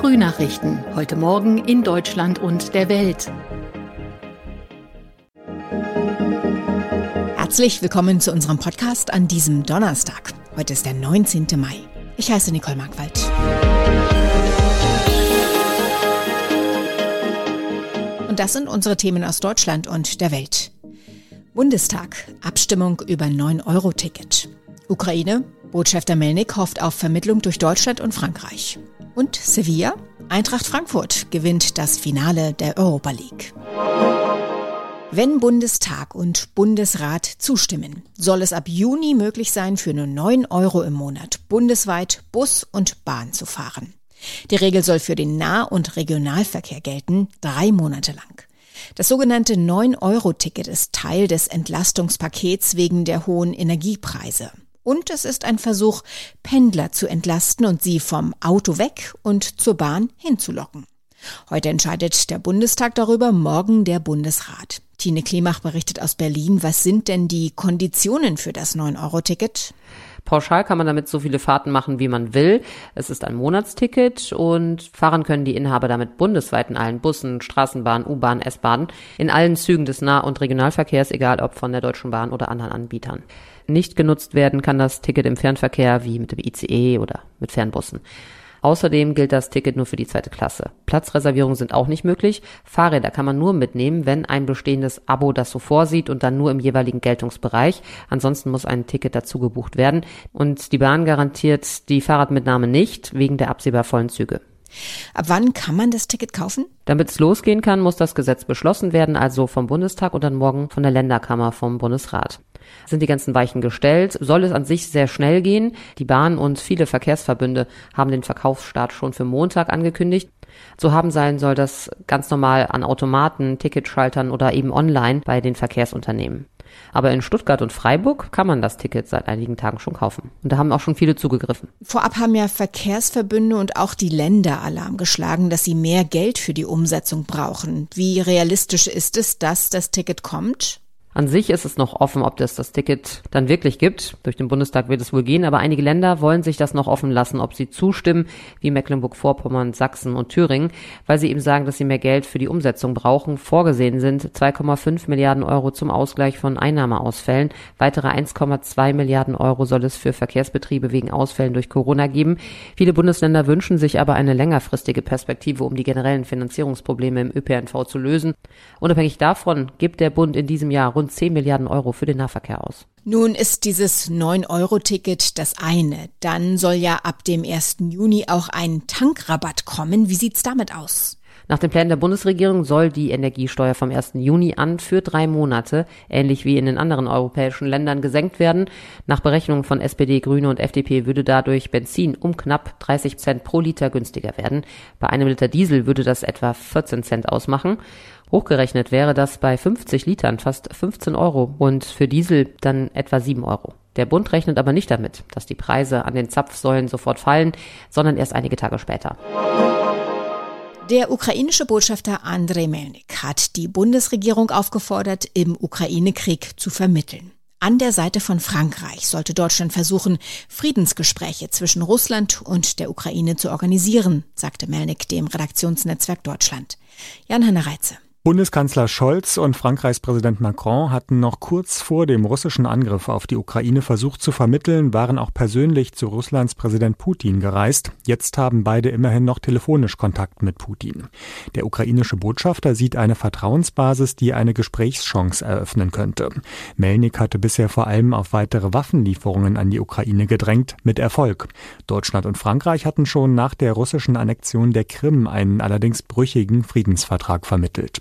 Frühnachrichten. Heute Morgen in Deutschland und der Welt. Herzlich willkommen zu unserem Podcast an diesem Donnerstag. Heute ist der 19. Mai. Ich heiße Nicole Markwald. Und das sind unsere Themen aus Deutschland und der Welt. Bundestag. Abstimmung über 9-Euro-Ticket. Ukraine. Botschafter Melnik hofft auf Vermittlung durch Deutschland und Frankreich. Und Sevilla. Eintracht Frankfurt gewinnt das Finale der Europa League. Wenn Bundestag und Bundesrat zustimmen, soll es ab Juni möglich sein, für nur 9 Euro im Monat bundesweit Bus und Bahn zu fahren. Die Regel soll für den Nah- und Regionalverkehr gelten, drei Monate lang. Das sogenannte 9-Euro-Ticket ist Teil des Entlastungspakets wegen der hohen Energiepreise. Und es ist ein Versuch, Pendler zu entlasten und sie vom Auto weg und zur Bahn hinzulocken. Heute entscheidet der Bundestag darüber, morgen der Bundesrat. Tine Klimach berichtet aus Berlin. Was sind denn die Konditionen für das 9-Euro-Ticket? Pauschal kann man damit so viele Fahrten machen, wie man will. Es ist ein Monatsticket und fahren können die Inhaber damit bundesweit in allen Bussen, Straßenbahnen, U-Bahn, S-Bahnen, in allen Zügen des Nah- und Regionalverkehrs, egal ob von der Deutschen Bahn oder anderen Anbietern. Nicht genutzt werden kann das Ticket im Fernverkehr wie mit dem ICE oder mit Fernbussen. Außerdem gilt das Ticket nur für die zweite Klasse. Platzreservierungen sind auch nicht möglich. Fahrräder kann man nur mitnehmen, wenn ein bestehendes Abo das so vorsieht und dann nur im jeweiligen Geltungsbereich. Ansonsten muss ein Ticket dazu gebucht werden. Und die Bahn garantiert die Fahrradmitnahme nicht wegen der absehbar vollen Züge. Ab wann kann man das Ticket kaufen? Damit es losgehen kann, muss das Gesetz beschlossen werden, also vom Bundestag und dann morgen von der Länderkammer vom Bundesrat. Sind die ganzen Weichen gestellt, soll es an sich sehr schnell gehen. Die Bahn und viele Verkehrsverbünde haben den Verkaufsstart schon für Montag angekündigt. So haben sein soll das ganz normal an Automaten, Ticketschaltern oder eben online bei den Verkehrsunternehmen. Aber in Stuttgart und Freiburg kann man das Ticket seit einigen Tagen schon kaufen. Und da haben auch schon viele zugegriffen. Vorab haben ja Verkehrsverbünde und auch die Länder Alarm geschlagen, dass sie mehr Geld für die Umsetzung brauchen. Wie realistisch ist es, dass das Ticket kommt? An sich ist es noch offen, ob es das Ticket dann wirklich gibt. Durch den Bundestag wird es wohl gehen, aber einige Länder wollen sich das noch offen lassen, ob sie zustimmen, wie Mecklenburg-Vorpommern, Sachsen und Thüringen, weil sie eben sagen, dass sie mehr Geld für die Umsetzung brauchen. Vorgesehen sind 2,5 Milliarden Euro zum Ausgleich von Einnahmeausfällen. Weitere 1,2 Milliarden Euro soll es für Verkehrsbetriebe wegen Ausfällen durch Corona geben. Viele Bundesländer wünschen sich aber eine längerfristige Perspektive, um die generellen Finanzierungsprobleme im ÖPNV zu lösen. Unabhängig davon gibt der Bund in diesem Jahr rund 10 Milliarden Euro für den Nahverkehr aus. Nun ist dieses 9-Euro-Ticket das eine. Dann soll ja ab dem 1. Juni auch ein Tankrabatt kommen. Wie sieht's damit aus? Nach den Plänen der Bundesregierung soll die Energiesteuer vom 1. Juni an für drei Monate, ähnlich wie in den anderen europäischen Ländern, gesenkt werden. Nach Berechnungen von SPD, Grüne und FDP würde dadurch Benzin um knapp 30 Cent pro Liter günstiger werden. Bei einem Liter Diesel würde das etwa 14 Cent ausmachen. Hochgerechnet wäre das bei 50 Litern fast 15 Euro und für Diesel dann etwa 7 Euro. Der Bund rechnet aber nicht damit, dass die Preise an den Zapfsäulen sofort fallen, sondern erst einige Tage später. Der ukrainische Botschafter Andrei Melnik hat die Bundesregierung aufgefordert, im Ukraine-Krieg zu vermitteln. An der Seite von Frankreich sollte Deutschland versuchen, Friedensgespräche zwischen Russland und der Ukraine zu organisieren, sagte Melnik dem Redaktionsnetzwerk Deutschland. Jan-Hanne Reitze. Bundeskanzler Scholz und Frankreichs Präsident Macron hatten noch kurz vor dem russischen Angriff auf die Ukraine versucht zu vermitteln, waren auch persönlich zu Russlands Präsident Putin gereist. Jetzt haben beide immerhin noch telefonisch Kontakt mit Putin. Der ukrainische Botschafter sieht eine Vertrauensbasis, die eine Gesprächschance eröffnen könnte. Melnik hatte bisher vor allem auf weitere Waffenlieferungen an die Ukraine gedrängt, mit Erfolg. Deutschland und Frankreich hatten schon nach der russischen Annexion der Krim einen allerdings brüchigen Friedensvertrag vermittelt.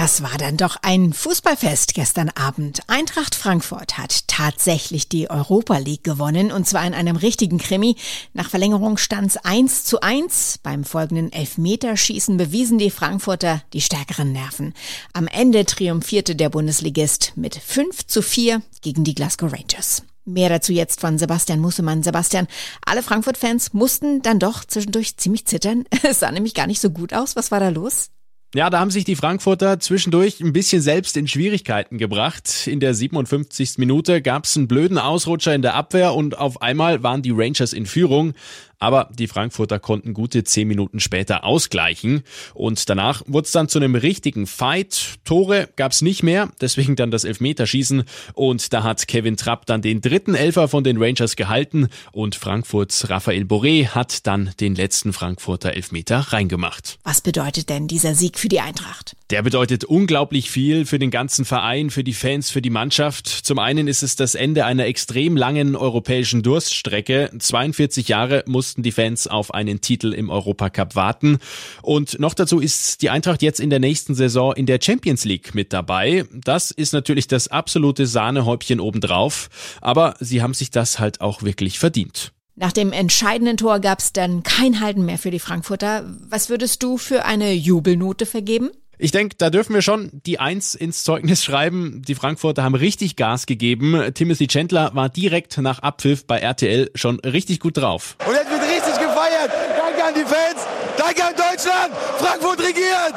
Das war dann doch ein Fußballfest gestern Abend. Eintracht Frankfurt hat tatsächlich die Europa League gewonnen und zwar in einem richtigen Krimi. Nach Verlängerung stand es 1 zu 1. Beim folgenden Elfmeterschießen bewiesen die Frankfurter die stärkeren Nerven. Am Ende triumphierte der Bundesligist mit 5 zu 4 gegen die Glasgow Rangers. Mehr dazu jetzt von Sebastian Mussemann. Sebastian, alle Frankfurt-Fans mussten dann doch zwischendurch ziemlich zittern. Es sah nämlich gar nicht so gut aus. Was war da los? Ja, da haben sich die Frankfurter zwischendurch ein bisschen selbst in Schwierigkeiten gebracht. In der 57. Minute gab es einen blöden Ausrutscher in der Abwehr und auf einmal waren die Rangers in Führung. Aber die Frankfurter konnten gute zehn Minuten später ausgleichen und danach wurde es dann zu einem richtigen Fight. Tore gab es nicht mehr, deswegen dann das Elfmeterschießen und da hat Kevin Trapp dann den dritten Elfer von den Rangers gehalten und Frankfurts Raphael Boré hat dann den letzten Frankfurter Elfmeter reingemacht. Was bedeutet denn dieser Sieg für die Eintracht? Der bedeutet unglaublich viel für den ganzen Verein, für die Fans, für die Mannschaft. Zum einen ist es das Ende einer extrem langen europäischen Durststrecke. 42 Jahre mussten die Fans auf einen Titel im Europacup warten. Und noch dazu ist die Eintracht jetzt in der nächsten Saison in der Champions League mit dabei. Das ist natürlich das absolute Sahnehäubchen obendrauf. Aber sie haben sich das halt auch wirklich verdient. Nach dem entscheidenden Tor gab es dann kein Halten mehr für die Frankfurter. Was würdest du für eine Jubelnote vergeben? Ich denke, da dürfen wir schon die Eins ins Zeugnis schreiben. Die Frankfurter haben richtig Gas gegeben. Timothy Chandler war direkt nach Abpfiff bei RTL schon richtig gut drauf. Und jetzt wird richtig gefeiert. Danke an die Fans. Danke an Deutschland. Frankfurt regiert.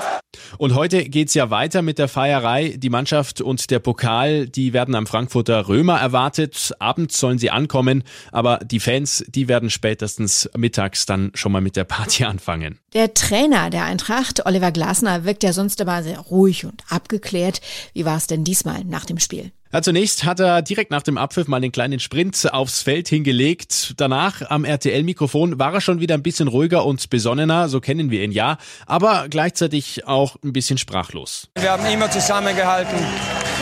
Und heute geht's ja weiter mit der Feierei. Die Mannschaft und der Pokal, die werden am Frankfurter Römer erwartet. Abends sollen sie ankommen, aber die Fans, die werden spätestens mittags dann schon mal mit der Party anfangen. Der Trainer der Eintracht, Oliver Glasner, wirkt ja sonst aber sehr ruhig und abgeklärt. Wie war es denn diesmal nach dem Spiel? Ja, zunächst hat er direkt nach dem Abpfiff mal den kleinen Sprint aufs Feld hingelegt. Danach am RTL-Mikrofon war er schon wieder ein bisschen ruhiger und besonnener, so kennen wir ihn ja, aber gleichzeitig auch ein bisschen sprachlos. Wir haben immer zusammengehalten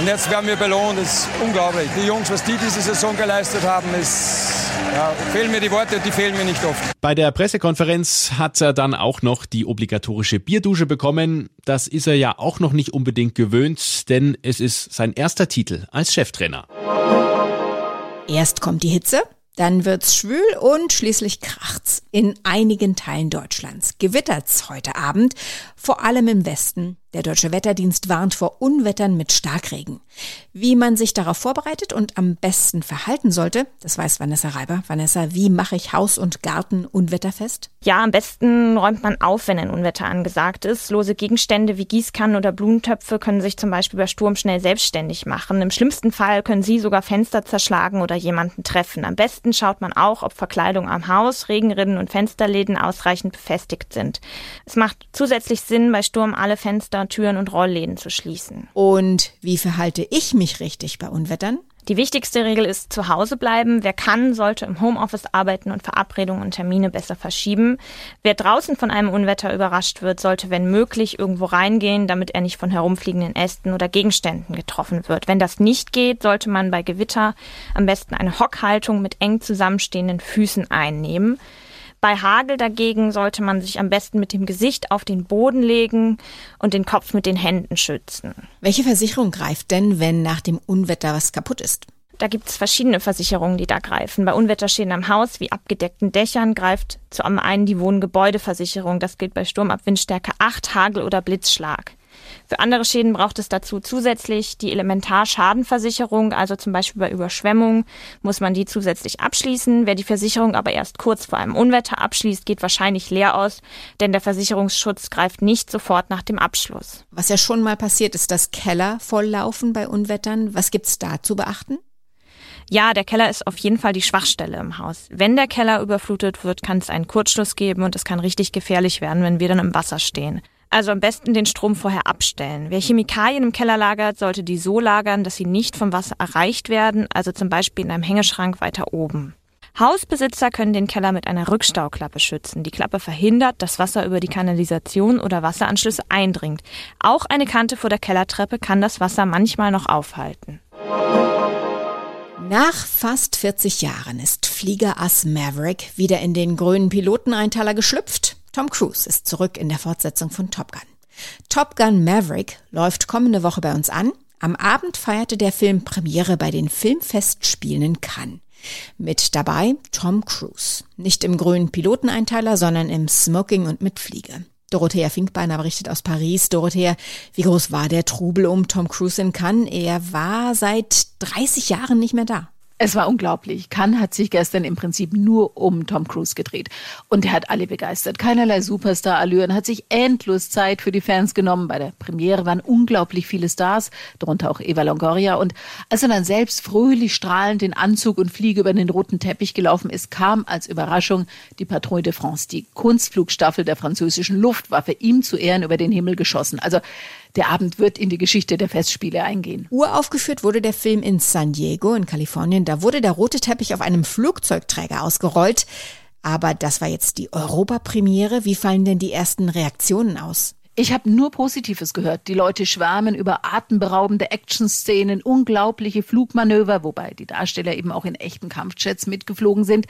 und jetzt werden wir belohnt. Das ist unglaublich. Die Jungs, was die diese Saison geleistet haben, ist ja, fehlen mir die Worte, die fehlen mir nicht oft. Bei der Pressekonferenz hat er dann auch noch die obligatorische Bierdusche bekommen. Das ist er ja auch noch nicht unbedingt gewöhnt, denn es ist sein erster Titel als Cheftrainer. Erst kommt die Hitze, dann wird's schwül und schließlich kracht's. In einigen Teilen Deutschlands gewittert's heute Abend, vor allem im Westen. Der Deutsche Wetterdienst warnt vor Unwettern mit Starkregen. Wie man sich darauf vorbereitet und am besten verhalten sollte, das weiß Vanessa Reiber. Vanessa, wie mache ich Haus und Garten unwetterfest? Ja, am besten räumt man auf, wenn ein Unwetter angesagt ist. Lose Gegenstände wie Gießkannen oder Blumentöpfe können sich zum Beispiel bei Sturm schnell selbstständig machen. Im schlimmsten Fall können sie sogar Fenster zerschlagen oder jemanden treffen. Am besten schaut man auch, ob Verkleidung am Haus, Regenrinnen und Fensterläden ausreichend befestigt sind. Es macht zusätzlich Sinn, bei Sturm alle Fenster Türen und Rollläden zu schließen. Und wie verhalte ich mich richtig bei Unwettern? Die wichtigste Regel ist zu Hause bleiben. Wer kann, sollte im Homeoffice arbeiten und Verabredungen und Termine besser verschieben. Wer draußen von einem Unwetter überrascht wird, sollte, wenn möglich, irgendwo reingehen, damit er nicht von herumfliegenden Ästen oder Gegenständen getroffen wird. Wenn das nicht geht, sollte man bei Gewitter am besten eine Hockhaltung mit eng zusammenstehenden Füßen einnehmen. Bei Hagel dagegen sollte man sich am besten mit dem Gesicht auf den Boden legen und den Kopf mit den Händen schützen. Welche Versicherung greift denn, wenn nach dem Unwetter was kaputt ist? Da gibt es verschiedene Versicherungen, die da greifen. Bei Unwetterschäden am Haus wie abgedeckten Dächern greift zu einen die Wohngebäudeversicherung. Das gilt bei Sturm ab Windstärke 8, Hagel oder Blitzschlag. Für andere Schäden braucht es dazu zusätzlich die Elementarschadenversicherung, also zum Beispiel bei Überschwemmung muss man die zusätzlich abschließen. Wer die Versicherung aber erst kurz vor einem Unwetter abschließt, geht wahrscheinlich leer aus, denn der Versicherungsschutz greift nicht sofort nach dem Abschluss. Was ja schon mal passiert ist, dass Keller volllaufen bei Unwettern. Was gibt's da zu beachten? Ja, der Keller ist auf jeden Fall die Schwachstelle im Haus. Wenn der Keller überflutet wird, kann es einen Kurzschluss geben und es kann richtig gefährlich werden, wenn wir dann im Wasser stehen. Also am besten den Strom vorher abstellen. Wer Chemikalien im Keller lagert, sollte die so lagern, dass sie nicht vom Wasser erreicht werden, also zum Beispiel in einem Hängeschrank weiter oben. Hausbesitzer können den Keller mit einer Rückstauklappe schützen. Die Klappe verhindert, dass Wasser über die Kanalisation oder Wasseranschlüsse eindringt. Auch eine Kante vor der Kellertreppe kann das Wasser manchmal noch aufhalten. Nach fast 40 Jahren ist Fliegerass Maverick wieder in den grünen Piloteneinteiler geschlüpft. Tom Cruise ist zurück in der Fortsetzung von Top Gun. Top Gun Maverick läuft kommende Woche bei uns an. Am Abend feierte der Film Premiere bei den Filmfestspielen in Cannes. Mit dabei Tom Cruise. Nicht im grünen Piloteneinteiler, sondern im Smoking und mit Fliege. Dorothea Finkbeiner berichtet aus Paris. Dorothea, wie groß war der Trubel um Tom Cruise in Cannes? Er war seit 30 Jahren nicht mehr da. Es war unglaublich. Cannes hat sich gestern im Prinzip nur um Tom Cruise gedreht. Und er hat alle begeistert. Keinerlei Superstar-Allüren, hat sich endlos Zeit für die Fans genommen. Bei der Premiere waren unglaublich viele Stars, darunter auch Eva Longoria. Und als er dann selbst fröhlich strahlend in Anzug und Fliege über den roten Teppich gelaufen ist, kam als Überraschung die Patrouille de France, die Kunstflugstaffel der französischen Luftwaffe, ihm zu Ehren über den Himmel geschossen. Also der Abend wird in die Geschichte der Festspiele eingehen. Uraufgeführt wurde der Film in San Diego in Kalifornien. Da wurde der rote Teppich auf einem Flugzeugträger ausgerollt. Aber das war jetzt die Europapremiere. Wie fallen denn die ersten Reaktionen aus? Ich habe nur Positives gehört. Die Leute schwärmen über atemberaubende Actionszenen, unglaubliche Flugmanöver, wobei die Darsteller eben auch in echten Kampfjets mitgeflogen sind.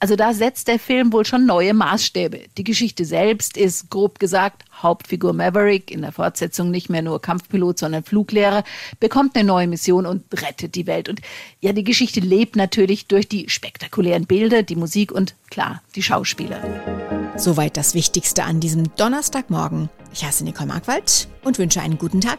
Also da setzt der Film wohl schon neue Maßstäbe. Die Geschichte selbst ist, grob gesagt, Hauptfigur Maverick, in der Fortsetzung nicht mehr nur Kampfpilot, sondern Fluglehrer, bekommt eine neue Mission und rettet die Welt. Und ja, die Geschichte lebt natürlich durch die spektakulären Bilder, die Musik und klar, die Schauspieler. Soweit das Wichtigste an diesem Donnerstagmorgen. Ich heiße Nicole Markwald und wünsche einen guten Tag.